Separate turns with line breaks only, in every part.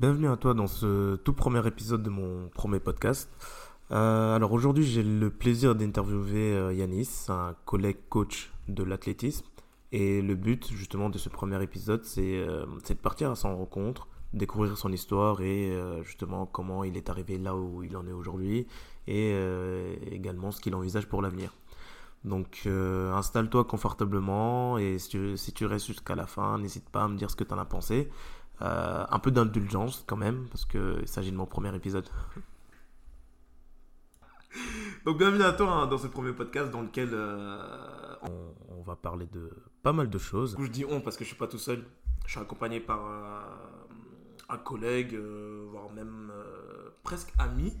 Bienvenue à toi dans ce tout premier épisode de mon premier podcast. Euh, alors aujourd'hui, j'ai le plaisir d'interviewer euh, Yanis, un collègue coach de l'athlétisme. Et le but justement de ce premier épisode, c'est euh, de partir à son rencontre, découvrir son histoire et justement comment il est arrivé là où il en est aujourd'hui et également ce qu'il envisage pour l'avenir. Donc installe-toi confortablement et si tu, si tu restes jusqu'à la fin, n'hésite pas à me dire ce que tu en as pensé. Euh, un peu d'indulgence quand même, parce qu'il s'agit de mon premier épisode. Donc bienvenue à toi hein, dans ce premier podcast dans lequel euh, on, on va parler de pas mal de choses. Je dis on parce que je suis pas tout seul. Je suis accompagné par euh, un collègue, euh, voire même euh, presque ami.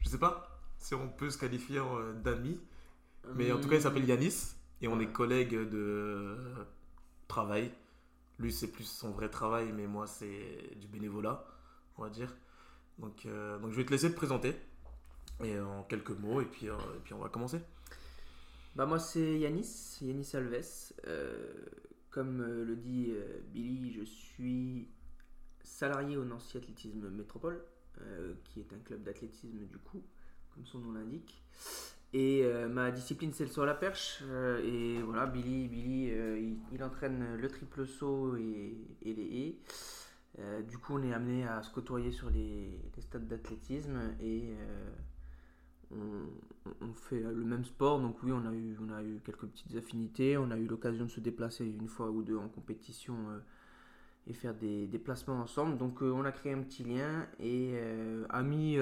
Je sais pas si on peut se qualifier euh, d'ami, mais en tout cas il s'appelle Yanis et on est collègues de travail. Lui c'est plus son vrai travail, mais moi c'est du bénévolat, on va dire. Donc, euh, je vais te laisser te présenter et euh, en quelques mots et puis, euh, et puis on va commencer.
Bah moi c'est Yanis, Yanis Alves. Comme le dit Billy, je suis salarié au Nancy Athlétisme Métropole, qui est un club d'athlétisme du coup, comme son nom l'indique. Et euh, ma discipline c'est le saut à la perche. euh, et voilà, Billy, Billy euh, il, entraîne le triple saut et, et les haies. Du coup on est amené à se côtoyer sur les, les stades d'athlétisme et on, fait le même sport, donc oui, on a eu, on a eu quelques petites affinités. On a eu l'occasion de se déplacer une fois ou deux en compétition et faire des déplacements ensemble. Donc on a créé un petit lien et amis,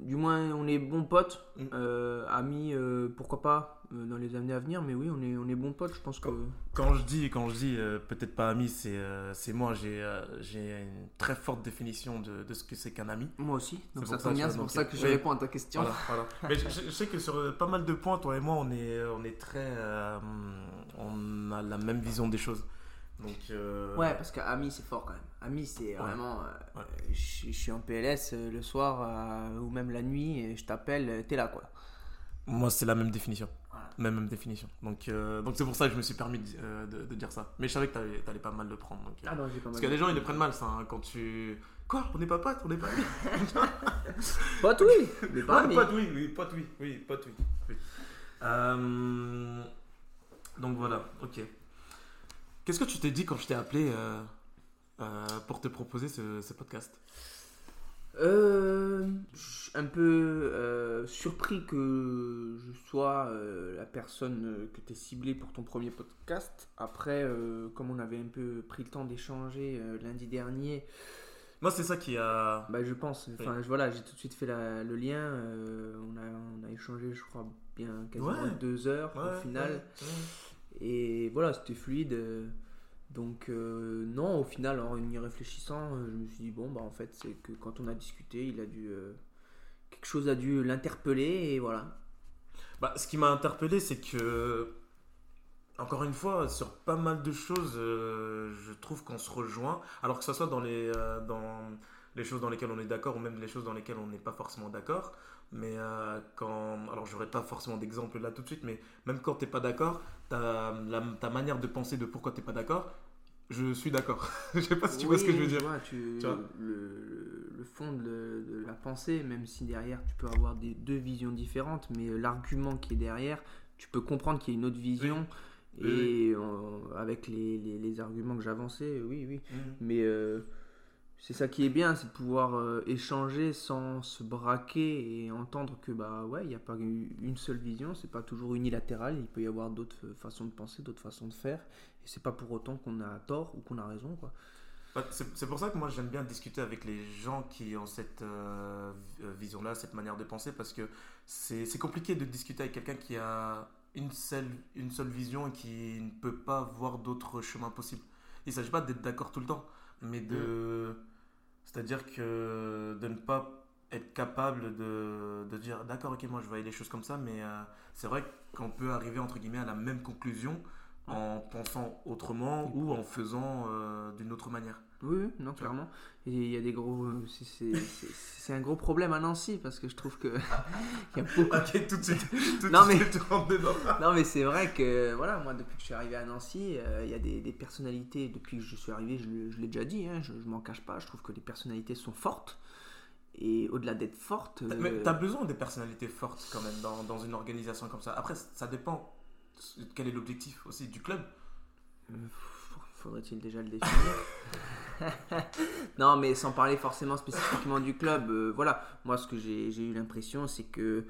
du moins on est bons potes.
Mm.
Euh, amis, euh, pourquoi pas euh, dans les années à venir, mais oui, on est, on est bons potes. Je pense que.
Quand je dis, quand je dis peut-être pas ami, c'est c'est moi, j'ai j'ai une très forte définition de, de ce que c'est qu'un ami.
Moi aussi, donc
C'est
ça tombe bien, c'est pour ça que je réponds à ta question.
Voilà, voilà. Mais je, je- sais que sur pas mal de points, toi et moi, on est, on est très. on a la même vision des choses. Donc. euh,
Ouais, parce qu'ami c'est fort quand même. Ami c'est vraiment. euh,
Ouais.
Je, je suis en PLS euh, le soir euh, ou même la nuit et je t'appelle, euh, t'es là quoi.
Moi, c'est la même définition.
Voilà.
Même, même définition. Donc, euh, donc c'est pour ça que je me suis permis de, euh, de- de dire ça. Mais je savais que t'allais allais pas mal le prendre. donc, euh.
Ah non, j'ai pas
Parce
mal.
qu'il y a des gens, ils le prennent mal, ça. hein, quand tu. Quoi On n'est pas potes On n'est pas amis
Pote, oui, mais pas
Ouais,
ami.
pote, oui, oui, pote, oui, oui, pote, oui. oui. Euh, donc voilà, ok. Qu'est-ce que tu t'es dit quand je t'ai appelé euh, euh, pour te proposer ce, ce podcast?
Euh, je suis un peu euh, surpris que je sois la personne que tu ciblée pour ton premier podcast. Après, comme on avait un peu pris le temps d'échanger lundi dernier,
Moi, c'est ça qui a.
bah, je pense, enfin je- voilà, j'ai tout de suite fait la- le lien. euh, on, a, on a échangé, je crois, bien quasiment
Ouais.
deux heures
Ouais,
au final.
ouais.
Et voilà, c'était fluide. Donc euh, non, au final, en y réfléchissant, euh, je me suis dit, bon, bah en fait, c'est que quand on a discuté, il a dû... euh, quelque chose a dû l'interpeller et voilà.
Bah, ce qui m'a interpellé, c'est que, encore une fois, sur pas mal de choses, je trouve qu'on se rejoint. Alors que ce soit dans les, dans les choses dans lesquelles on est d'accord ou même les choses dans lesquelles on n'est pas forcément d'accord. Mais euh, quand. Alors, j'aurais pas forcément d'exemple là tout de suite, mais même quand t'es pas d'accord, ta, manière de penser de pourquoi t'es pas d'accord, je suis d'accord. je sais pas si tu vois ce que je veux dire.
vois, tu-
Tu vois?
le, le fond de, de la pensée, même si derrière tu peux avoir des, deux visions différentes, mais euh, l'argument qui est derrière, tu peux comprendre qu'il y a une autre vision.
Oui,
Et avec les, les- les arguments que j'avançais, oui, oui. Mais euh, c'est ça qui est bien, c'est de pouvoir euh, échanger sans se braquer et entendre que bah ouais, il n'y a pas une seule vision, c'est pas toujours unilatéral, il peut y avoir d'autres euh, façons de penser, d'autres façons de faire, et c'est pas pour autant qu'on a tort ou qu'on a raison quoi.
Bah, C'est pour ça que moi j'aime bien discuter avec les gens qui ont cette euh, vi- vision-là, cette manière de penser, parce que c'est compliqué de discuter avec quelqu'un qui a une seule, une seule vision et qui ne peut pas voir d'autres chemins possibles. Il ne s'agit pas d'être d'accord tout le temps, mais de... C'est-à-dire que de ne pas être capable de, dire d'accord, ok, moi je voyais les choses comme ça, mais euh, c'est vrai qu'on peut arriver entre guillemets à la même conclusion en pensant autrement ou en faisant euh, d'une autre manière.
Oui, non, clairement. Et il y a des gros. c'est- un gros problème à Nancy parce que je trouve que. il y a beaucoup.
Ok, tout de suite. Tout de
Non, mais-
suite.
Non, mais c'est vrai que, voilà, moi, depuis que je suis arrivé à Nancy, euh, il y a des, des personnalités. Depuis que je suis arrivé, je, je l'ai déjà dit, hein, je, je m'en cache pas, je trouve que les personnalités sont fortes. Et au-delà d'être fortes. euh,
Mais t'as besoin des personnalités fortes quand même dans, dans une organisation comme ça. Après, ça dépend. Quel est l'objectif aussi du club?
Euh, Faudrait-il déjà le définir? Non, mais sans parler forcément spécifiquement du club, euh, voilà. Moi, ce que j'ai eu l'impression, c'est que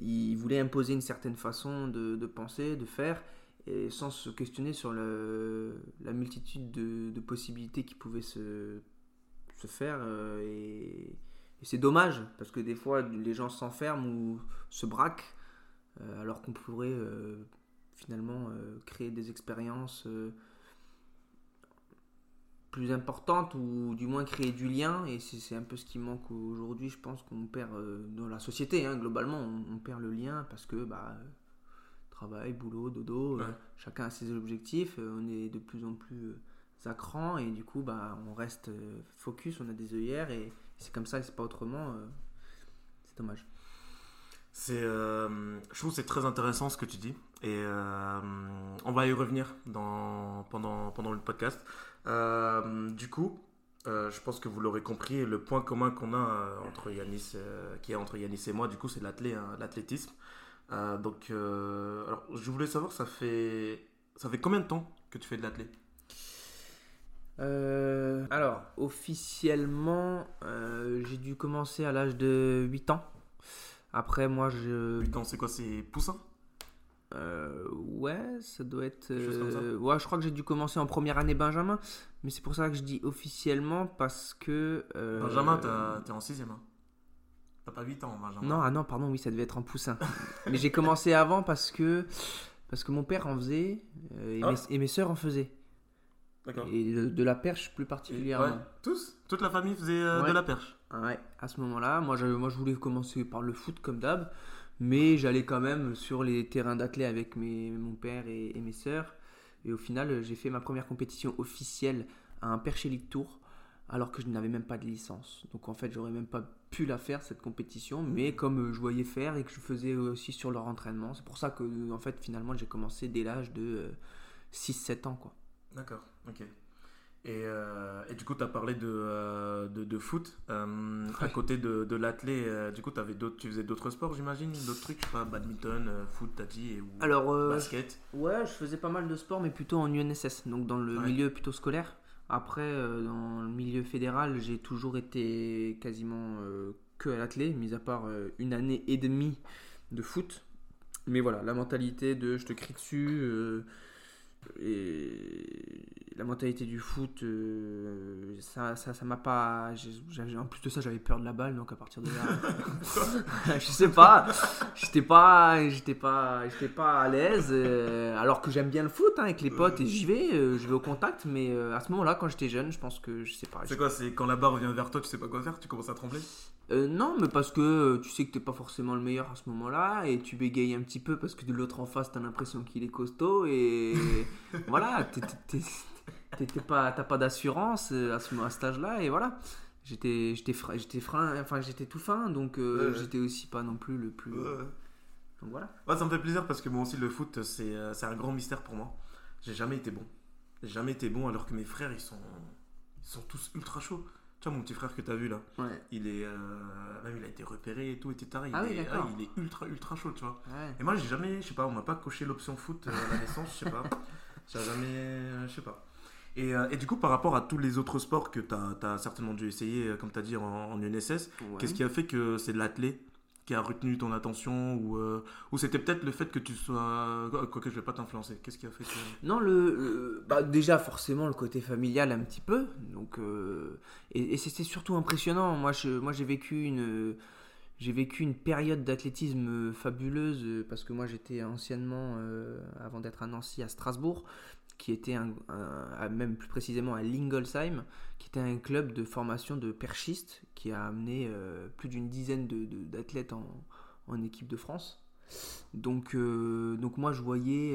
il voulait imposer une certaine façon de, penser, de faire, et sans se questionner sur la multitude de, possibilités qui pouvaient se, faire. euh, et et c'est dommage, parce que des fois, les gens s'enferment ou se braquent, alors qu'on pourrait euh, finalement euh, créer des expériences euh, plus importantes ou du moins créer du lien. Et c'est un peu ce qui manque aujourd'hui je pense qu'on perd euh, dans la société hein, globalement on, on perd le lien parce que bah euh, travail boulot dodo euh, chacun a ses objectifs euh, on est de plus en plus euh, à cran et du coup bah on reste euh, focus on a des œillères et c'est comme ça et c'est pas autrement euh, c'est dommage
Euh, je trouve que c'est très intéressant ce que tu dis et euh, on va y revenir pendant, le podcast. Euh, du coup, je pense que vous l'aurez compris, le point commun qu'on a entre Yanis, qui est entre Yanis et moi, du coup, c'est hein, l'athlétisme. Donc, alors, je voulais savoir, ça fait, ça fait combien de temps que tu fais de l'athlé
alors, officiellement, j'ai dû commencer à l'âge de 8 ans. Après, moi, je.
8 ans, c'est quoi C'est poussin?
Euh, ouais, ça doit être.
Ça.
euh, ouais, je crois que j'ai dû commencer en première année Benjamin. Mais c'est pour ça que je dis officiellement parce que. euh,
Benjamin, t'es en 6ème. Hein. T'as pas 8 ans, Benjamin.
Non, ah non, pardon, oui, ça devait être en poussin. mais j'ai commencé avant parce que. Parce que mon père en faisait euh, et,
Ah.
mes, et mes soeurs en faisaient. Et de, de la perche plus
Et-
particulièrement.
ouais, tous? Toute la famille faisait euh, de la perche?
Ouais, à ce moment-là, moi je, moi je voulais commencer par le foot comme d'hab, mais j'allais quand même sur les terrains d'athlètes avec mes, mon père et, et mes sœurs. Et au final, j'ai fait ma première compétition officielle à un Perche League Tour, alors que je n'avais même pas de licence. Donc en fait, j'aurais même pas pu la faire cette compétition, mais comme euh, je voyais faire et que je faisais aussi sur leur entraînement, c'est pour ça que en fait finalement j'ai commencé dès l'âge de 6-7 ans quoi.
D'accord, ok. Et, euh, et du coup, tu as parlé de, euh, de, de foot. Euh, À côté de, de l'athlé, du coup, avais d'autres, tu faisais d'autres sports, j'imagine? D'autres trucs, je sais pas, badminton, foot, t'as dit, et, ou
Alors
basket?
Ouais, je faisais pas mal de sport, mais plutôt en UNSS, donc dans le
Ouais.
milieu plutôt scolaire. Après, dans le milieu fédéral, j'ai toujours été quasiment que à l'athlé, mis à part une année et demie de foot. Mais voilà, la mentalité de je te crie dessus, et la mentalité du foot, euh, ça ça ça m'a pas. en plus de ça, j'avais peur de la balle, donc à partir de là. je sais pas, j'étais pas, j'étais pas, j'étais pas à l'aise. euh, alors que j'aime bien le foot hein, avec les potes et j'y vais, euh, je vais au contact. Mais euh, à ce moment-là, quand j'étais jeune, je pense que je sais pas.
C'est quoi C'est quand la barre revient vers toi, tu sais pas quoi faire, tu commences à trembler?
Euh, non, mais parce que euh, tu sais que t'es pas forcément le meilleur à ce moment-là et tu bégayes un petit peu parce que de l'autre en face t'as l'impression qu'il est costaud et voilà, t'es pas, t'as pas d'assurance euh, à ce à cet âge-là et voilà. J'étais, j'étais, j'étais frein, enfin j'étais tout fin donc euh,
Ouais,
j'étais aussi pas non plus le plus. Donc voilà.
Ouais, ça me fait plaisir parce que moi aussi, le foot, c'est euh, c'est un grand mystère pour moi. J'ai jamais été bon. J'ai jamais été bon alors que mes frères, ils sont, ils sont tous ultra chauds. Tu vois, mon petit frère que t'as vu là,
Ouais.
il est. euh, même il a été repéré et tout, etc. Il,
Ah oui,
est,
d'accord.
il est ultra, ultra chaud, tu vois.
Ouais.
Et moi, j'ai jamais, je sais pas, on m'a pas coché l'option foot à la naissance, je sais pas. J'ai jamais, euh, je sais pas. Et, euh, et du coup, par rapport à tous les autres sports que tu as, certainement dû essayer, euh, comme tu as dit, en, en UNSS,
Ouais.
qu'est-ce qui a fait que c'est l'athlé qui a retenu ton attention ou, euh, ou c'était peut-être le fait que tu sois. Quoique je vais pas t'influencer. Qu'est-ce qui a fait que.
Non, le, le- bah déjà forcément le côté familial un petit peu. Donc euh, et, et c'était surtout impressionnant. Moi, je, moi j'ai vécu une j'ai vécu une période d'athlétisme euh, fabuleuse euh, parce que moi j'étais anciennement euh, avant d'être à Nancy à Strasbourg, qui était un, même plus précisément à Lingolsheim, qui était un club de formation de perchistes qui a amené plus d'une dizaine de- de- d'athlètes en, en équipe de France. Donc, donc moi je voyais,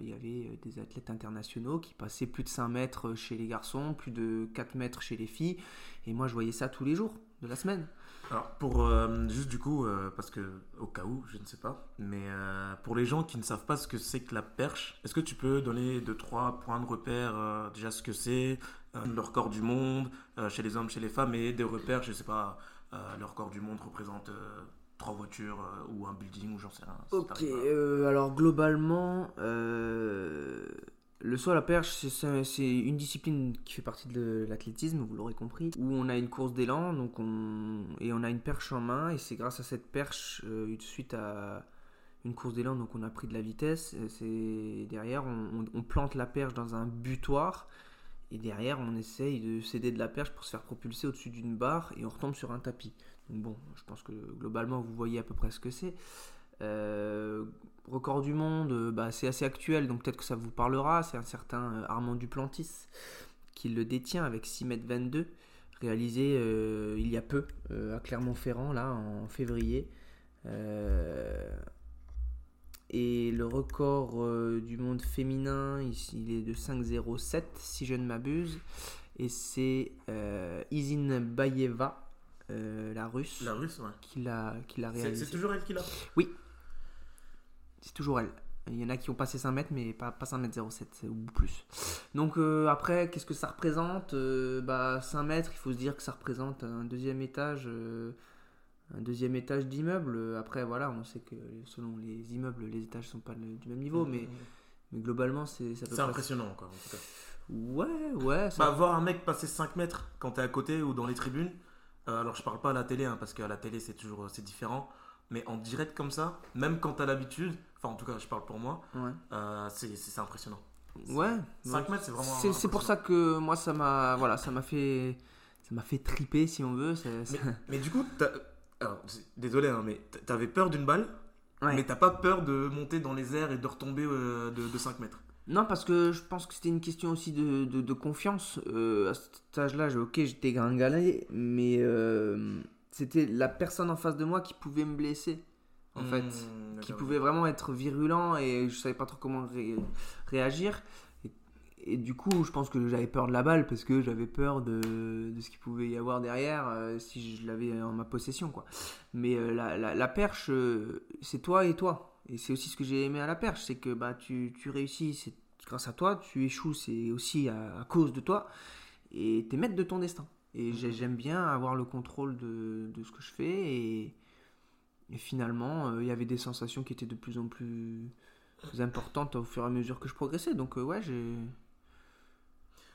il y avait des athlètes internationaux qui passaient plus de 5 mètres chez les garçons, plus de 4 mètres chez les filles. Et moi je voyais ça tous les jours de la semaine.
Alors, pour euh, juste du coup, euh, parce que au cas où, je ne sais pas, mais euh, pour les gens qui ne savent pas ce que c'est que la perche, est-ce que tu peux donner deux trois points de repère déjà ce que c'est, euh, le record du monde chez les hommes, chez les femmes et des repères, je sais pas, le record du monde représente trois voitures ou un building ou j'en sais rien. si
Ok, alors globalement, euh, le saut à la perche, c'est- une discipline qui fait partie de l'athlétisme, vous l'aurez compris, où on a une course d'élan donc on, et on a une perche en main, et c'est grâce à cette perche, euh, suite à une course d'élan, donc on a pris de la vitesse, euh, c'est derrière, on, plante la perche dans un butoir, et derrière, on essaye de céder de la perche pour se faire propulser au-dessus d'une barre, et on retombe sur un tapis. Bon, je pense que globalement, vous voyez à peu près ce que c'est. Euh, record du monde, euh, bah, c'est assez actuel, donc peut-être que ça vous parlera. C'est un certain euh, Armand Duplantis qui le détient avec 6 mètres 22, réalisé euh, il y a peu euh, à Clermont-Ferrand, là, en février. Et le record du monde féminin, il, il est de 5,07 si je ne m'abuse. Et c'est Izine Bayeva, la russe,
La russe, ouais.
qui l'a réalisé.
c'est toujours elle qui l'a.
C'est toujours elle. Il y en a qui ont passé 5 mètres, mais pas, pas 5 mètres 07 ou plus. Donc euh, après, qu'est-ce que ça représente? Euh, bah, 5 mètres, il faut se dire que ça représente un deuxième étage, euh, un deuxième étage d'immeuble. Après, voilà, on sait que selon les immeubles, les étages sont pas le- du même niveau, mais, mais globalement, c'est ça peut
C'est impressionnant, quoi, en tout cas.
Ouais, ouais. Ça...
Bah, voir un mec passer 5 mètres quand t'es à côté ou dans les tribunes, euh, alors je parle pas à la télé, hein, parce qu'à la télé c'est toujours c'est différent, mais en direct comme ça, même quand t'as l'habitude, enfin en tout cas je parle pour moi,
ouais.
euh, c'est impressionnant.
Ouais.
5 mètres c'est vraiment.
C'est c'est pour ça que moi, ça m'a voilà, ça m'a fait, ça m'a fait triper, si on veut.
Mais du coup, alors, désolé, hein, mais t'avais peur d'une balle,
Ouais.
mais t'as pas peur de monter dans les airs et de retomber euh, de, de 5 mètres?
Non, parce que je pense que c'était une question aussi de, de, de confiance. Euh, à cet âge-là, j'ai- ok, j'étais gringalé, mais euh, c'était la personne en face de moi qui pouvait me blesser, en fait.
Mmh,
Qui pouvait vraiment être virulent et je savais pas trop comment ré- réagir. Et, et du coup, je pense que j'avais peur de la balle parce que j'avais peur de, de ce qu'il pouvait y avoir derrière euh, si je l'avais en ma possession, quoi. Mais euh, la, la, la perche, euh, c'est toi et toi. Et c'est aussi ce que j'ai aimé à la perche, c'est que bah, tu, tu réussis, c'est grâce à toi, tu échoues, c'est aussi à, à cause de toi, et t'es maître de ton destin. Et j'ai- j'aime bien avoir le contrôle de, de ce que je fais, et, et finalement, euh, il y avait des sensations qui étaient de plus en plus importantes au fur et à mesure que je progressais. Donc euh, ouais, j'ai...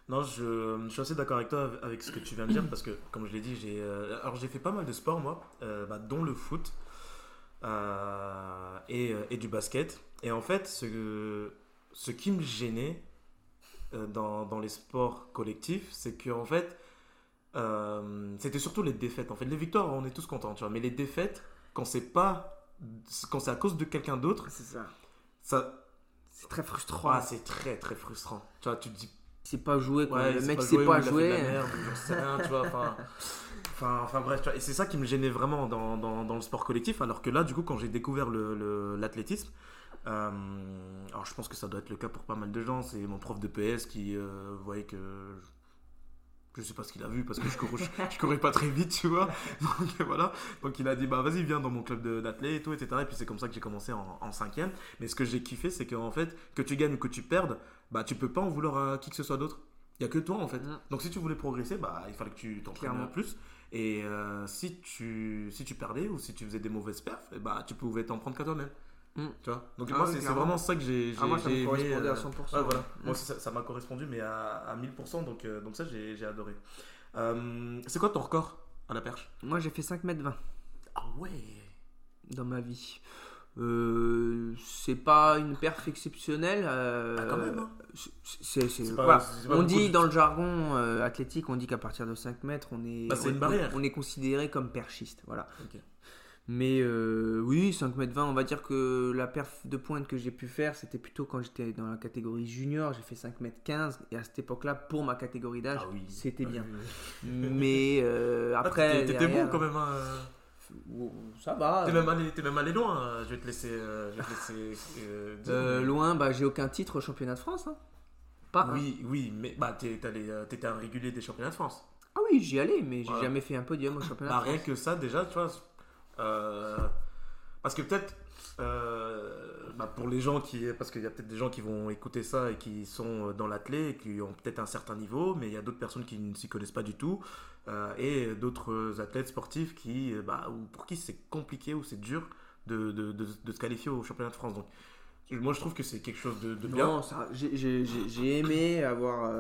Non, je, suis assez d'accord avec toi avec ce que tu viens de dire parce que, comme je l'ai dit, j'ai euh, fait pas mal de sports moi, bah, dont le foot et, et du basket. Et en fait, ce, ce qui me gênait dans, dans les sports collectifs, c'est que en fait, c'était surtout les défaites. En fait, les victoires, on est tous contents, tu vois, mais les défaites, quand c'est pas, quand c'est à cause de quelqu'un d'autre,
C'est ça.
ça,
C'est très frustrant.
ah, c'est très très frustrant. Tu vois, tu te dis
c'est pas joué, quoi.
Ouais,
le
c'est
mec
pas joué,
pas
vois. Enfin, enfin, bref, tu vois. Et c'est ça qui me gênait vraiment dans, dans, dans le sport collectif. Alors que là, du coup, quand j'ai découvert le- le- l'athlétisme, euh, alors je pense que ça doit être le cas pour pas mal de gens. C'est mon prof de PS qui euh, voyait que. Je, je sais pas ce qu'il a vu parce que je courais, je, je courais pas très vite, tu vois. Donc voilà. Donc il a dit bah vas-y viens dans mon club d'athlètes et tout, etc. Et puis c'est comme ça que j'ai commencé en, en cinquième. Mais ce que j'ai kiffé, c'est qu'en fait, que tu gagnes ou que tu perdes, bah tu peux pas en vouloir à qui que ce soit d'autre. Il y a que toi en fait. Donc si tu voulais progresser, bah il fallait que tu t'entraînes plus. Et euh, si tu si tu perdais ou si tu faisais des mauvaises perfs, bah tu pouvais t'en prendre qu'à toi-même.
Mm.
Tu vois. Donc
Ah
moi
oui,
c'est vraiment ça que j'ai j'ai
Ah, moi, ça
aimé,
correspondait à
euh,
100%.
Ouais, voilà.
Mm.
Moi aussi, ça m'a correspondu, mais à, à 1000%, donc, euh, donc ça, j'ai adoré. Euh, c'est quoi ton record à la perche?
Moi, j'ai fait 5 mètres 20
Ah ouais
dans ma vie. Euh, c'est pas une perf exceptionnelle. euh,
Ah, quand même, hein.
c'est, voilà. on dit dans le jargon euh, athlétique, on dit qu'à partir de 5 mètres, on est,
Bah, c'est
on-
une barrière.
On est considéré comme perchiste. Voilà.
Ok.
Mais euh, oui, 5 mètres 20, on va dire que la perf de pointe que j'ai pu faire, c'était plutôt quand j'étais dans la catégorie junior. J'ai fait 5 mètres 15 et à cette époque-là, pour ma catégorie d'âge,
Ah oui.
c'était
Ah
bien.
oui.
Mais euh,
Ah,
après,
t'étais- T'étais bon quand même. hein, euh.
Ouh, Ça va.
T'es même, allé- t'es même allé loin, euh, je vais te laisser. je vais te laisser
loin, bah, j'ai aucun titre au championnat de France. hein. Pas
oui, oui, mais bah, t'étais un régulier des championnats de France.
Ah oui, j'y allais, mais j'ai
Voilà.
jamais fait un podium au championnat
Bah,
de
rien
France.
que ça, déjà, tu vois. Euh, parce que peut-être. euh, bah, pour les gens qui. Parce qu'il y a peut-être des gens qui vont écouter ça et qui sont euh, dans l'athlé et qui ont peut-être un certain niveau, mais il y a d'autres personnes qui ne s'y connaissent pas du tout. et d'autres athlètes sportifs qui, bah, ou pour qui c'est compliqué ou c'est dur de, de, de- se qualifier au championnat de France. Donc, moi, je trouve que c'est quelque chose de, bien.
J'ai- aimé avoir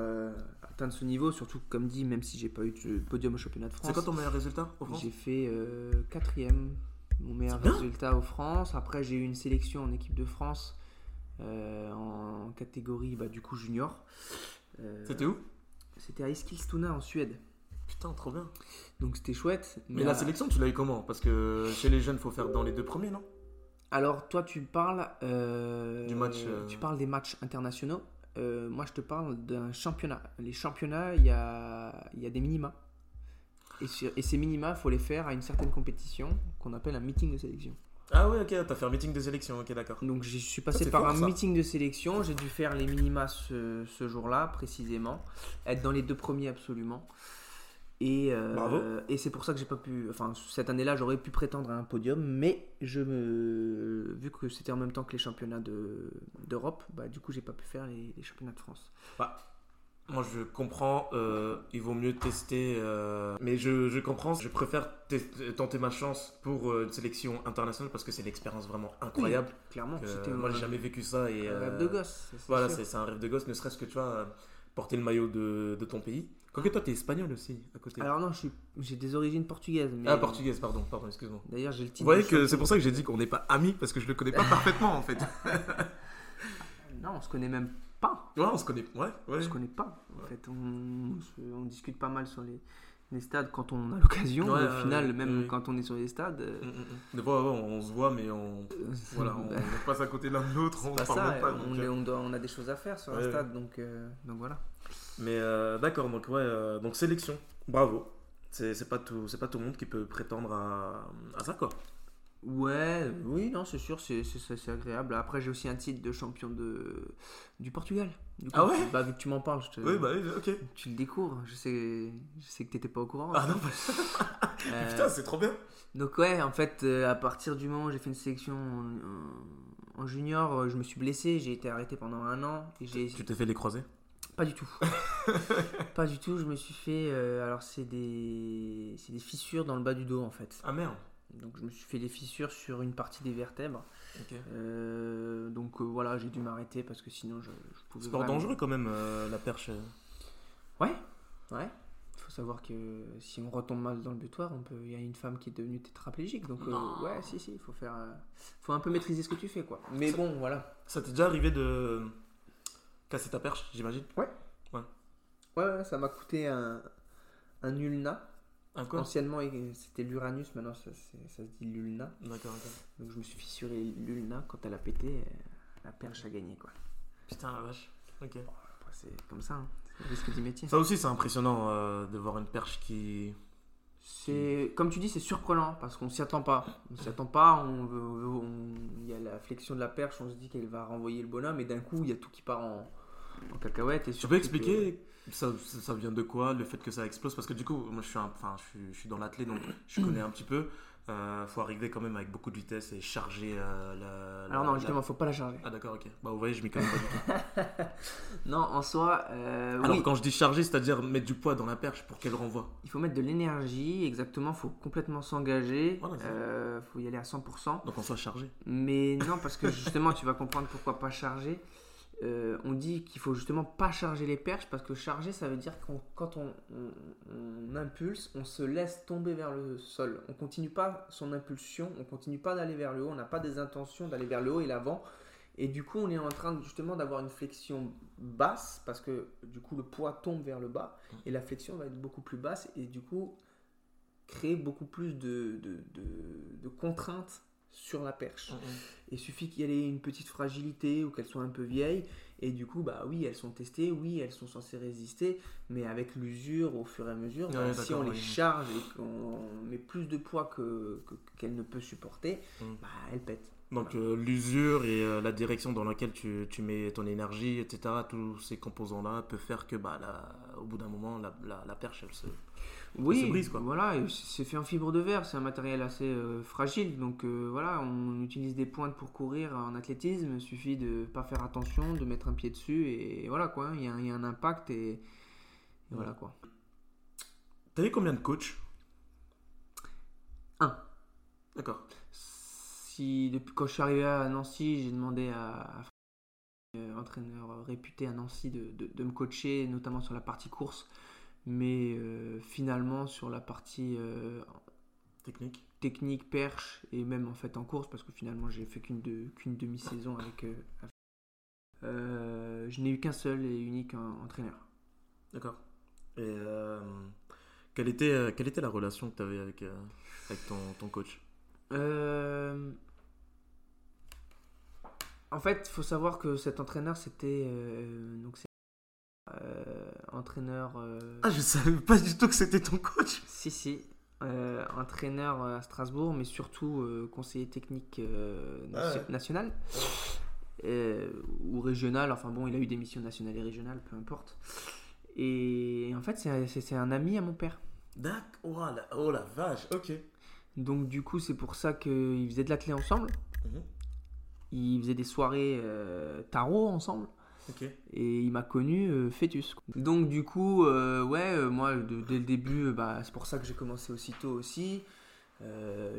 atteint ce niveau, surtout comme dit, même si j'ai pas eu de podium au championnat de France.
C'est quoi ton meilleur résultat au France?
J'ai fait euh, quatrième, mon meilleur résultat au France. Après, j'ai eu une sélection en équipe de France euh, en catégorie bah, du coup junior. Euh,
C'était où?
C'était à Eskilstuna en Suède.
Putain, trop bien.
Donc c'était chouette.
Mais la
euh,
sélection, tu l'as eu comment? Parce que chez les jeunes, faut faire dans les deux premiers, non?
Alors toi, tu parles
Du match,
Tu parles des matchs internationaux. Euh, moi, je te parle d'un championnat. Les championnats, il y a, y a des minima. Et, sur- et ces minima, il faut les faire à une certaine compétition qu'on appelle un meeting de sélection.
Ah ouais, ok, t'as fait un meeting de sélection, ok, d'accord.
Donc je suis passé par
fort,
un
ça.
meeting de sélection, j'ai dû faire les minima ce, ce jour-là précisément, être dans les deux premiers absolument. Et, euh, et c'est pour ça que j'ai pas pu, enfin cette année-là j'aurais pu prétendre à un podium, mais je me, vu que c'était en même temps que les championnats de- d'Europe, bah du coup j'ai pas pu faire les, les championnats de France.
Moi, je comprends, euh, il vaut mieux tester. euh, mais je, je comprends, je préfère tenter ma chance pour une sélection internationale parce que c'est une expérience vraiment incroyable.
Clairement,
que, moi, j'ai jamais vécu ça. Et,
un rêve de gosse.
Voilà, c'est un rêve de gosse, ne serait-ce que tu vois, porter le maillot de, de ton pays. Quoique toi, t'es espagnol aussi, à côté.
Alors non, je suis- j'ai des origines portugaises. Mais...
ah, portugaise, pardon, pardon, excuse-moi.
D'ailleurs j'ai le titre.
Vous voyez que c'est pour ça que j'ai dit qu'on n'est pas amis parce que je le connais pas parfaitement en fait.
Non, on se connaît même pas.
Ouais, on se connaît. Ouais, ouais.
Je connais pas. En
Ouais.
fait, on, se- on discute pas mal sur les, les stades quand on a l'occasion.
Ouais,
au final, même
ouais.
quand on est sur les stades, euh,
Mm, mm, mm. Des fois, on se voit, mais on, voilà, on, on passe à côté l'un de l'autre, on
c'est pas
parle
ça.
pas.
on,
donc,
est- on doit- on a des choses à faire sur un stade, donc, euh, donc voilà.
Mais euh, d'accord, donc ouais, euh, donc sélection, bravo. C'est c'est pas tout, c'est pas tout le monde qui peut prétendre à, à ça quoi.
Ouais, oui, non, c'est sûr, c'est c'est- c'est- c'est agréable. Après, j'ai aussi un titre de champion de, du Portugal. Du coup,
Ah ouais
Bah, vu que tu m'en parles, je te-
Oui, bah ok.
tu le découvres. Je sais, je sais que t'étais pas au courant.
Ah non, bah,
Euh,
putain, c'est trop bien.
Donc ouais, en fait, euh, à partir du moment où j'ai fait une sélection en, en junior, euh, je me suis blessé, j'ai été arrêté pendant un an et j'ai
Tu t'es fait les croisés?
Pas du tout, pas du tout. Je me suis fait, euh, alors c'est des, c'est des fissures dans le bas du dos en fait.
Ah merde.
Donc je me suis fait des fissures sur une partie des vertèbres. Euh, donc euh, voilà, j'ai dû m'arrêter parce que sinon je, je pouvais.
Sport
vraiment-
dangereux quand même, euh, la perche.
Ouais, ouais. Il faut savoir que si on retombe mal dans le butoir, on peut. Il y a une femme qui est devenue tétraplégique, donc ouais, si si, il faut faire, faut un peu maîtriser ce que tu fais quoi. Mais bon, voilà.
Ça t'est déjà arrivé de casser ta perche, j'imagine?
Ouais, ouais, ça m'a coûté un, un ulna.
Un quoi
Anciennement, c'était l'uranus, maintenant ça, se dit l'ulna.
D'accord.
Donc je me suis fissuré l'ulna. Quand elle a pété, la perche a gagné quoi.
Putain, la vache. Ok.
C'est comme ça, hein. c'est risque du métier.
Ça aussi, c'est impressionnant euh, de voir une perche qui.
C'est comme tu dis, c'est surprenant parce qu'on s'y attend pas. On s'y attend pas. On, veut- on- il y a la flexion de la perche, on se dit qu'elle va renvoyer le bonhomme, et d'un coup, il y a tout qui part en, en cacahuète. Et
Tu peux expliquer ça ça vient de quoi le fait que ça explose? Parce que du coup, moi je suis, un- enfin, je suis, je suis dans l'athlète donc je connais un petit peu. Euh, faut arriver quand même avec beaucoup de vitesse et charger euh, la.
Alors
la-
non,
la-
justement, faut pas la charger.
Ah d'accord, ok. Bah vous voyez, je m'y connais pas du tout.
Non, en soi, euh,
Alors
oui,
quand je dis charger, c'est-à-dire mettre du poids dans la perche pour qu'elle renvoie.
il faut mettre de l'énergie. Exactement, faut complètement s'engager.
Voilà, c'est-
euh, faut y aller à 100%.
Donc on soit chargé.
Mais non, parce que justement, tu vas comprendre pourquoi pas charger. Euh, on dit qu'il faut justement pas charger les perches parce que charger, ça veut dire que quand on, on- on impulse, on se laisse tomber vers le sol. On continue pas son impulsion, on continue pas d'aller vers le haut, on n'a pas des intentions d'aller vers le haut et l'avant. Et du coup, on est en train justement d'avoir une flexion basse parce que du coup, le poids tombe vers le bas et la flexion va être beaucoup plus basse et du coup, créer beaucoup plus de, de, de- de contraintes sur la perche. Il suffit qu'il y ait une petite fragilité ou qu'elles soient un peu vieilles. Et du coup, bah oui, elles sont testées, oui, elles sont censées résister. Mais avec l'usure, au fur et à mesure, bah, si on les charge et qu'on met plus de poids qu'elle que, qu'elle ne peut supporter, mm. bah, elles pètent.
Donc euh, l'usure et euh, la direction dans laquelle tu, tu, mets ton énergie, etc., tous ces composants-là peuvent faire que bah, au bout d'un moment, la, la, perche, elle se,
oui, brise. Quoi. Voilà, c'est fait en fibre de verre, c'est un matériel assez euh, fragile. Donc voilà, on utilise des pointes pour courir en athlétisme, il suffit de ne pas faire attention, de mettre un pied dessus, et, voilà quoi, il y, a, y, a un impact, et, voilà quoi.
T'as eu combien de coachs?
Un.
D'accord
depuis quand je suis arrivé à Nancy, j'ai demandé à, un euh, entraîneur réputé à Nancy de, me coacher, notamment sur la partie course, mais euh, finalement sur la partie euh,
technique,
technique, perche et même en fait en course, parce que finalement j'ai fait qu'une demi-saison avec. je n'ai eu qu'un seul et unique entraîneur.
D'accord. Et quelle était quelle était la relation que tu avais avec avec ton, ton coach?
En fait, il faut savoir que cet entraîneur, c'était. Euh, donc, euh, entraîneur. Euh,
ah, je savais pas du tout que c'était ton coach
Si, si. entraîneur à Strasbourg, mais surtout conseiller technique ah national. ou régional, enfin bon, il a eu des missions nationales et régionales, peu importe. Et en fait, c'est un ami à mon père.
D'accord, oh, la... oh la vache, ok.
Donc du coup, c'est pour ça qu'ils faisaient de la clé ensemble. Mhm. Ils faisaient des soirées euh, tarot ensemble. Et il m'a connu euh, fœtus. Donc du coup, euh, ouais, moi dès le début, bah, c'est pour ça que j'ai commencé aussitôt aussi.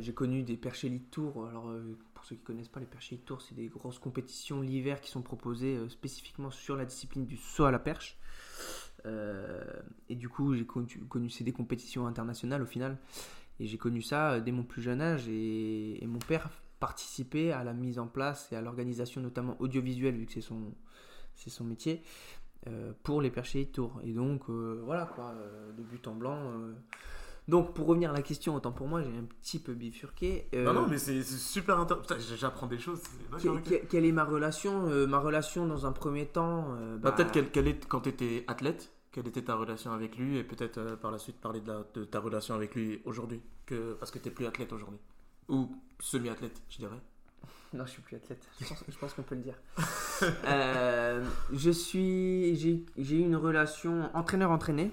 j'ai connu des perches Elite Tour. Alors pour ceux qui connaissent pas les perches Elite Tour, c'est des grosses compétitions l'hiver qui sont proposées spécifiquement sur la discipline du saut à la perche. et du coup, j'ai connu, connu c'est des compétitions internationales au final. Et j'ai connu ça dès mon plus jeune âge. et mon père participer à la mise en place et à l'organisation notamment audiovisuelle vu que c'est son, c'est son métier euh, pour les perchés tour et donc euh, voilà quoi euh, de but en blanc donc pour revenir à la question autant pour moi j'ai un petit peu bifurqué
non non mais c'est super intéressant j'apprends des choses
quelle est ma relation ma relation dans un premier temps
bah, peut-être bah quelle, est quand tu étais athlète quelle était ta relation avec lui et peut-être par la suite parler de, de ta relation avec lui aujourd'hui que parce que tu n'es plus athlète aujourd'hui ou semi-athlète, je dirais.
Non, je suis plus athlète. Je pense, qu'on peut le dire. Euh, je suis, j'ai eu une relation entraîneur-entraîné.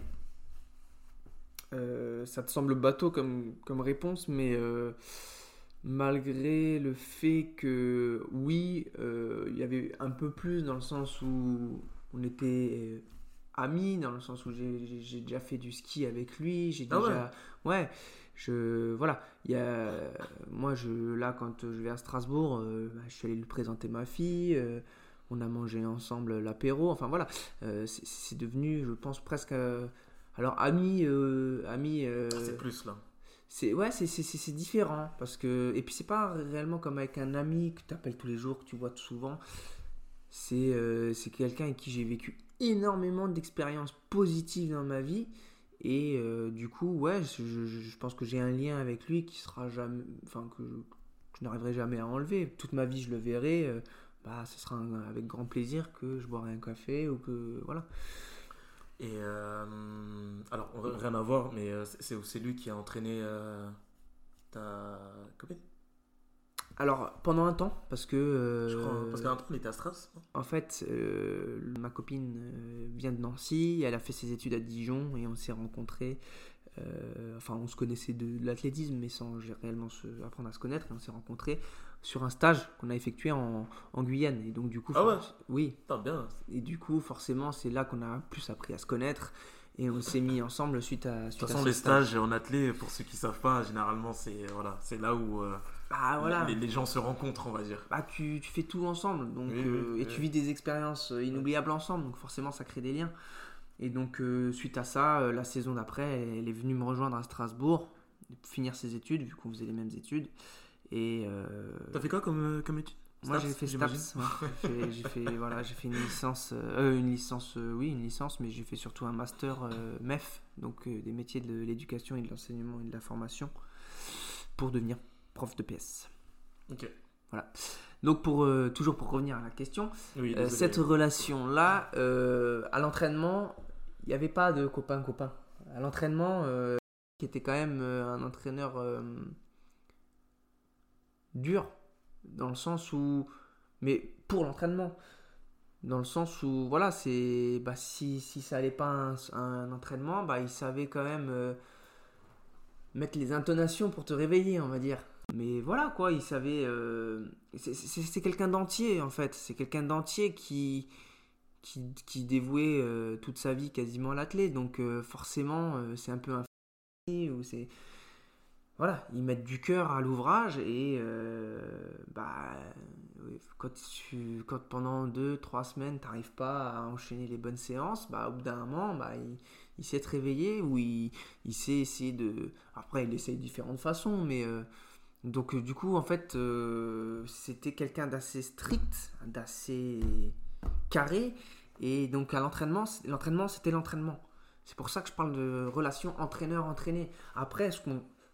Euh, ça te semble bateau comme, comme réponse, mais euh, malgré le fait que oui, il y avait un peu plus dans le sens où on était amis, dans le sens où j'ai déjà fait du ski avec lui, j'ai ah déjà, ouais je voilà. Il y a moi je là quand je vais à Strasbourg euh, bah, je suis allé lui présenter ma fille euh, on a mangé ensemble l'apéro enfin voilà. Euh, c'est devenu je pense presque alors ami ami
ah, c'est plus là.
c'est ouais c'est différent parce que et puis c'est pas réellement comme avec un ami que tu appelles tous les jours que tu vois souvent. C'est c'est quelqu'un avec qui j'ai vécu énormément d'expériences positives dans ma vie et euh, du coup, ouais, je, pense que j'ai un lien avec lui qui sera jamais, enfin que je, n'arriverai jamais à enlever. Toute ma vie, je le verrai. Euh, bah, ce sera avec grand plaisir que je boirai un café ou que voilà.
Et euh, alors, rien à voir, mais c'est lui qui a entraîné ta copine?
Alors, pendant un temps, parce que.
Euh, parce qu'un temps, on était à Stras.
En fait, euh, ma copine euh, vient de Nancy, elle a fait ses études à Dijon et on s'est rencontrés. enfin, on se connaissait de, l'athlétisme, mais sans réellement se, apprendre à se connaître. Et on s'est rencontrés sur un stage qu'on a effectué en, Guyane. Et donc, du coup.
Ah ouais
Oui.
bien.
Et du coup, forcément, c'est là qu'on a plus appris à se connaître et on s'est mis ensemble suite à.
de toute façon, les stages en athlé, pour ceux qui savent pas, généralement, c'est voilà, c'est là où
bah, voilà.
les, gens se rencontrent, on va dire.
Bah, tu, tu fais tout ensemble donc, euh, et tu vis des expériences euh, inoubliables ensemble, donc forcément ça crée des liens. Et donc euh, suite à ça, la saison d'après, elle est venue me rejoindre à Strasbourg, finir ses études, vu qu'on faisait les mêmes études. Et
T'as fait quoi comme, comme études
moi j'ai fait STAPS, j'ai fait, voilà, j'ai fait une licence, une licence, oui une licence, mais j'ai fait surtout un master MEF, donc des métiers de l'éducation et de l'enseignement et de la formation, pour devenir prof de PS.
Ok.
Voilà. Donc, pour, euh, toujours pour revenir à la question,
Oui,
euh, cette relation-là, euh, à l'entraînement, il n'y avait pas de copain-copain. À l'entraînement, qui était quand même un entraîneur dur, dans le sens où. Mais pour l'entraînement. Dans le sens où, voilà, c'est. Bah, si, si ça allait pas un, un entraînement, bah, il savait quand même mettre les intonations pour te réveiller, on va dire. Mais voilà, quoi, il savait. euh, c'est- quelqu'un d'entier, en fait. C'est quelqu'un d'entier qui, qui, qui dévouait euh, toute sa vie quasiment à l'athlète. Donc, euh, forcément, c'est un peu un. ou c'est. Voilà, ils mettent du cœur à l'ouvrage et. bah. Quand, pendant deux, trois semaines, tu n'arrives pas à enchaîner les bonnes séances, bah, au bout d'un moment, bah, il, il sait te réveiller ou il, il sait essayer de. Après, il essaye de différentes façons, mais. Donc, euh, du coup, en fait, euh, c'était quelqu'un d'assez strict, d'assez carré. Et donc, à l'entraînement, l'entraînement, c'était l'entraînement. C'est pour ça que je parle de relation entraîneur-entraîné. Après, est-ce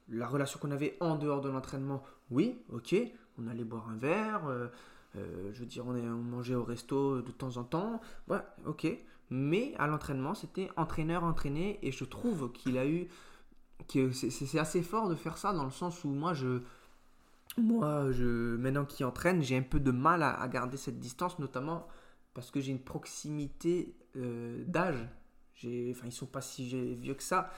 la relation qu'on avait en dehors de l'entraînement, oui, ok, on allait boire un verre, euh, je veux dire, on, mangeait au resto de temps en temps, ouais, ok. Mais à l'entraînement, c'était entraîneur-entraîné. Et je trouve qu'il a eu. que c'est assez fort de faire ça dans le sens où moi, je. Moi, je, maintenant qu'il entraîne, j'ai un peu de mal à, à garder cette distance, notamment parce que j'ai une proximité euh, d'âge. Enfin, ils sont pas si vieux que ça.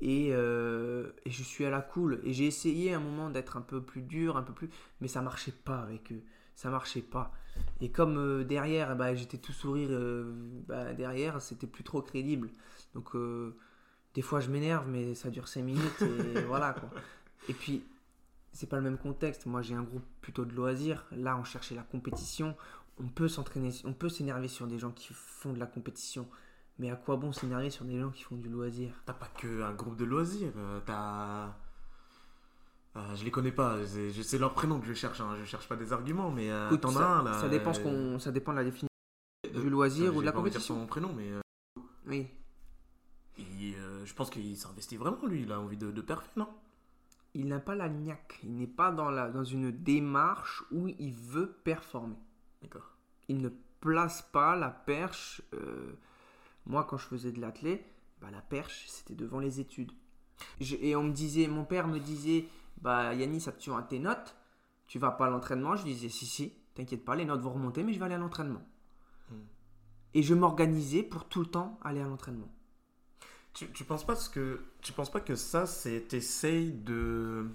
Et, euh, et je suis à la cool. Et j'ai essayé un moment d'être un peu plus dur, un peu plus. Mais ça marchait pas avec eux. Ça marchait pas. Et comme euh, derrière, ben, j'étais tout sourire, bah, derrière, c'était plus trop crédible. Donc, des fois, je m'énerve, mais ça dure 5 minutes. Et voilà, quoi. Et puis, c'est pas le même contexte. Moi, j'ai un groupe plutôt de loisirs. Là, on cherchait la compétition. On peut s'entraîner, on peut s'énerver sur des gens qui font de la compétition. Mais à quoi bon s'énerver sur des gens qui font du loisir?
T'as pas que un groupe de loisirs, euh, t'as. Euh, je les connais pas, c'est leur prénom que je cherche, hein, je cherche pas des arguments, mais euh,
Écoute,
t'en as un là.
ça dépend ce qu'on, ça dépend de la définition
euh,
du loisir ou de la
pas envie dire
compétition.
son prénom, mais euh,
Oui.
euh, je pense qu'il s'investit vraiment, lui, il a envie de, de perfer, non?
Il n'a pas la niaque. Il n'est pas dans la, dans une démarche où il veut performer.
D'accord.
il ne place pas la perche. euh, moi, quand je faisais de l'athlé, bah, la perche, c'était devant les études. Je- et on me disait, mon père me disait, bah Yannis, ça tu as tes notes, tu vas pas à l'entraînement? Je disais, si, si, t'inquiète pas, les notes vont remonter, mais je vais aller à l'entraînement.
Hmm.
Et je m'organisais pour tout le temps aller à l'entraînement.
Tu, tu penses pas ce que tu penses pas que ça c'est t'essayes de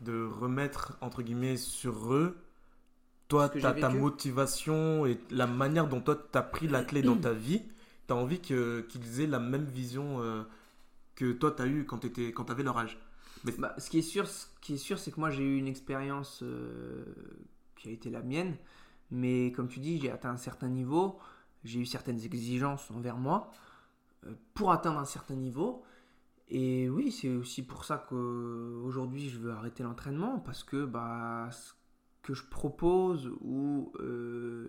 de remettre entre guillemets sur eux toi ta, ta motivation et la manière dont toi t'as pris la clé dans ta vie. T'as envie que qu'ils aient la même vision euh, que toi t'as eu quand t'étais quand t'avais leur âge.
Bah, ce qui est sûr, ce qui est sûr, c'est que moi j'ai eu une expérience euh, qui a été la mienne, mais comme tu dis, j'ai atteint un certain niveau, j'ai eu certaines exigences envers moi pour atteindre un certain niveau. Et oui, c'est aussi pour ça qu'aujourd'hui je veux arrêter l'entraînement parce que bah, ce que je propose ou euh,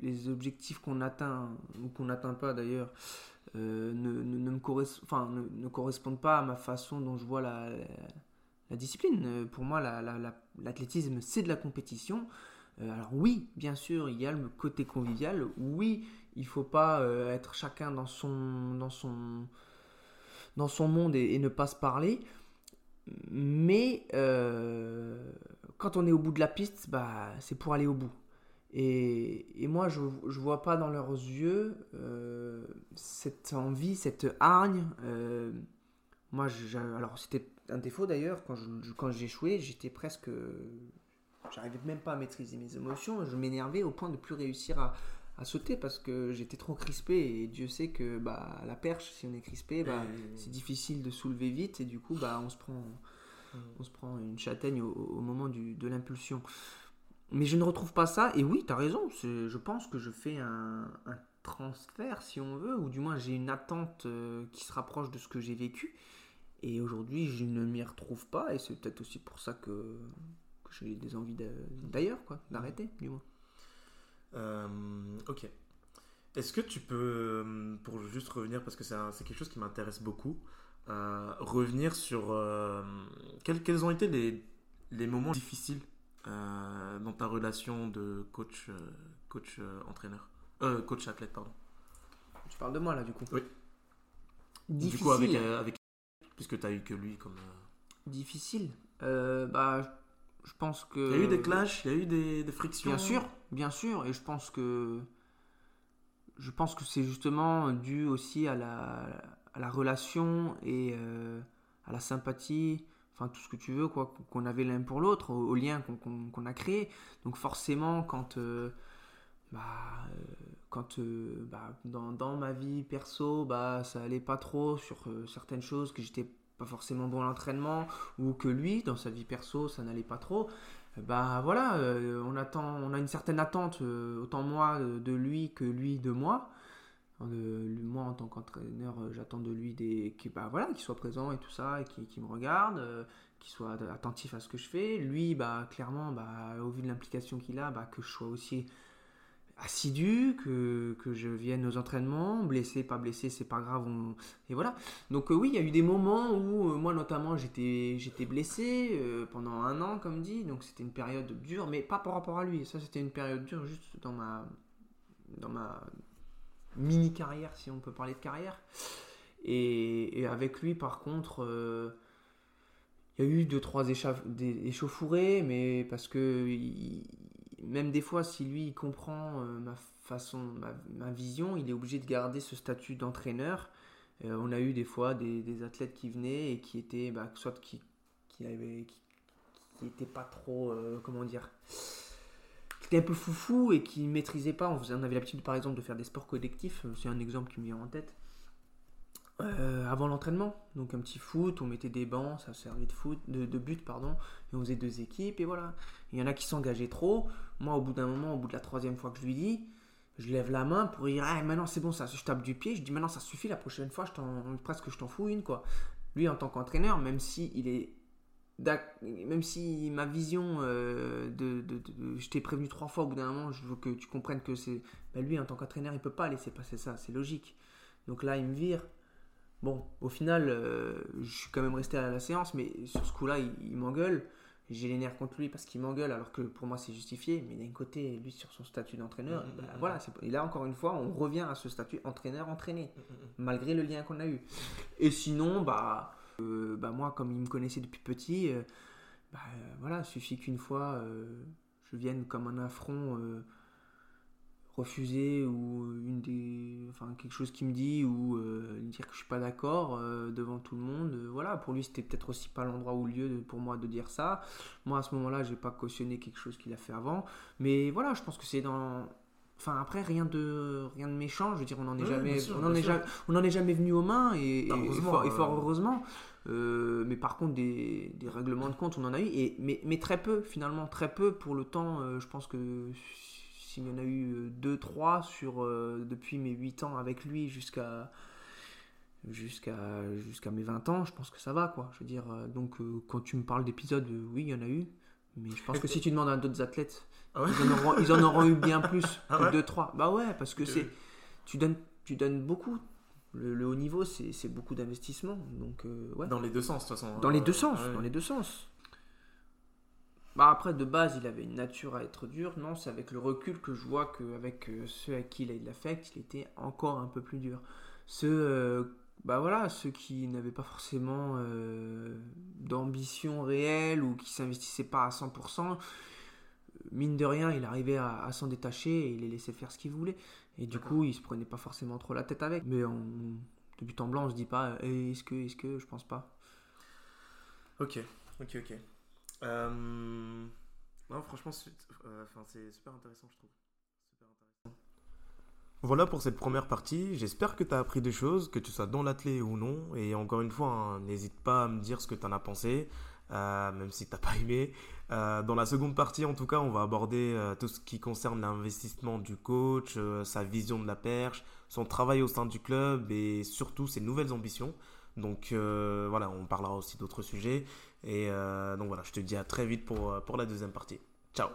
les objectifs qu'on atteint ou qu'on n'atteint pas d'ailleurs euh, ne, ne- me ne, ne correspondent pas à ma façon dont je vois la, la, discipline. Euh, Pour moi, la- la- la- l'athlétisme, c'est de la compétition. Euh, alors oui, bien sûr, il y a le côté convivial. Oui, il faut pas euh, être chacun dans son, dans son, dans son monde et, ne pas se parler. Mais euh, quand on est au bout de la piste, bah, c'est pour aller au bout. Et, et moi, je ne vois pas dans leurs yeux euh, cette envie, cette hargne. moi, alors c'était un défaut d'ailleurs, quand je- quand échoué, j'étais presque... J'arrivais même pas à maîtriser mes émotions, je m'énervais au point de plus réussir à, à sauter parce que j'étais trop crispé et Dieu sait que bah, la perche, si on est crispé, bah, c'est difficile de soulever vite et du coup bah, on, se prend, on se prend une châtaigne au, au moment du, de l'impulsion. Mais je ne retrouve pas ça et oui, tu as raison, je pense que je fais un, un transfert si on veut, ou du moins j'ai une attente euh, qui se rapproche de ce que j'ai vécu et aujourd'hui je ne m'y retrouve pas et c'est peut-être aussi pour ça que, que j'ai des envies d'ailleurs, quoi, d'arrêter du moins.
Euh, ok. Est-ce que tu peux, euh, pour juste revenir, parce que c'est quelque chose qui m'intéresse beaucoup, euh, revenir sur euh, quels, quels ont été les, les moments difficiles dans ta relation de coach, coach entraîneur, coach athlète pardon.
Tu parles de moi là du coup.
Oui.
Difficile.
Du coup avec, avec puisque tu as eu que lui comme.
Difficile. bah je pense que.
Il y a eu des clashs, il y a eu des, frictions.
Bien sûr, bien sûr, et je pense que. Je pense que c'est justement dû aussi à la, à la relation et euh, à la sympathie, enfin tout ce que tu veux, quoi, qu'on avait l'un pour l'autre, au, lien qu'on a créé. Donc forcément, quand. Euh, bah, euh, quand bah, dans, dans, ma vie perso, bah, ça allait pas trop sur certaines choses que j'étais pas forcément bon l'entraînement ou que lui dans sa vie perso ça n'allait pas trop bah voilà euh, on attend on a une certaine attente euh, autant moi de, lui que lui de moi. Moi en tant qu'entraîneur euh, j'attends de lui des qui bah voilà qu'il soit présent et tout ça et qui, qui me regarde qu'il soit attentif à ce que je fais. Lui bah clairement bah au vu de l'implication qu'il a bah que je sois aussi assidu, que, que, je vienne aux entraînements, blessé, pas blessé, c'est pas grave. Et voilà. Donc euh, oui, il y a eu des moments où euh, moi notamment j'étais j'étais blessé euh, pendant un an, comme dit. Donc c'était une période dure, mais pas par rapport à lui. Ça c'était une période dure juste dans ma dans ma mini carrière, si on peut parler de carrière. Et, avec lui, par contre. il y a eu deux trois échauffourées, mais parce que même des fois, si lui comprend euh, ma façon, ma, vision, il est obligé de garder ce statut d'entraîneur. Euh, on a eu des fois des, athlètes qui venaient et qui étaient, bah, soit qui, qui, avaient, qui, étaient pas trop, euh, comment dire, qui étaient un peu foufou et qui maîtrisaient pas. On, on avait l'habitude par exemple de faire des sports collectifs, c'est un exemple qui me vient en tête. Euh, avant l'entraînement. Donc un petit foot, on mettait des bancs, ça servait de foot, de, but pardon, et on faisait deux équipes et voilà. Il y en a qui s'engageaient trop. Moi, au bout d'un moment, au bout de la troisième fois que je lui dis, je lève la main pour dire ah, maintenant c'est bon, ça, je tape du pied. Je dis maintenant ça suffit, la prochaine fois, presque je t'en fous une quoi. Lui en tant qu'entraîneur, même si il est même si ma vision euh, de, je t'ai prévenu trois fois au bout d'un moment, je veux que tu comprennes que c'est bah, lui en tant qu'entraîneur, il peut pas laisser passer ça, c'est logique. Donc là, il me vire Bon, au final, euh, je suis quand même resté à la séance, mais sur ce coup-là, il, m'engueule. J'ai les nerfs contre lui parce qu'il m'engueule, alors que pour moi c'est justifié. Mais d'un côté, lui sur son statut d'entraîneur, mm, mm, bah, mm, voilà. Et là encore une fois, on revient à ce statut entraîneur-entraîné, malgré le lien qu'on a eu. Et sinon, bah, euh, bah moi, comme il me connaissait depuis petit, euh, bah, voilà, suffit qu'une fois je vienne comme un affront refuser ou une des enfin quelque chose qui me dit ou euh, dire que je suis pas d'accord euh, devant tout le monde euh, voilà. Pour lui c'était peut-être aussi pas l'endroit ou le lieu pour moi de dire ça. Moi à ce moment-là j'ai pas cautionné quelque chose qu'il a fait avant. Mais voilà je pense que c'est dans enfin après rien de rien de méchant. Je veux dire on en est jamais on en est jamais on en est jamais venu aux mains et, fort, heureusement mais par contre des, des, règlements de compte on en a eu. Et mais, mais très peu finalement très peu pour le temps je pense que il y en a eu 2-3 euh, sur euh, depuis mes 8 ans avec lui jusqu'à jusqu'à jusqu'à mes 20 ans, je pense que ça va quoi. Je veux dire, euh, donc quand tu me parles d'épisodes, oui, il y en a eu, mais je pense que si tu demandes à d'autres athlètes, ah ils, en auront, eu bien plus ah que 2-3. Bah ouais, parce que c'est tu donnes tu donnes beaucoup. Le, haut niveau, c'est beaucoup d'investissement, donc ouais.
Dans les deux sens, de toute façon.
Dans les deux sens, dans les deux sens. Bah après, de base, il avait une nature à être dur. Non, c'est avec le recul que je vois qu'avec euh, ceux à qui il a eu de l'affect, il était encore un peu plus dur. Ceux, euh, bah voilà, ceux qui n'avaient pas forcément euh, d'ambition réelle ou qui s'investissaient pas à 100%, mine de rien, il arrivait à, s'en détacher et il les laissait faire ce qu'il voulait. Et du coup, il se prenait pas forcément trop la tête avec. Mais de but en blanc, on se dit pas, eh, est-ce que, est-ce que, je pense pas.
Ok, ok, ok. Euh, non, franchement, euh, c'est super intéressant, je trouve. Voilà pour cette première partie. J'espère que tu as appris des choses, que tu sois dans l'athlète ou non. Et encore une fois, hein, n'hésite pas à me dire ce que tu en as pensé, euh, même si tu n'as pas aimé. dans la seconde partie, en tout cas, on va aborder tout ce qui concerne l'investissement du coach, sa vision de la perche, son travail au sein du club et surtout ses nouvelles ambitions. Donc voilà, on parlera aussi d'autres sujets. Et euh, donc voilà, je te dis à très vite pour, pour la deuxième partie. Ciao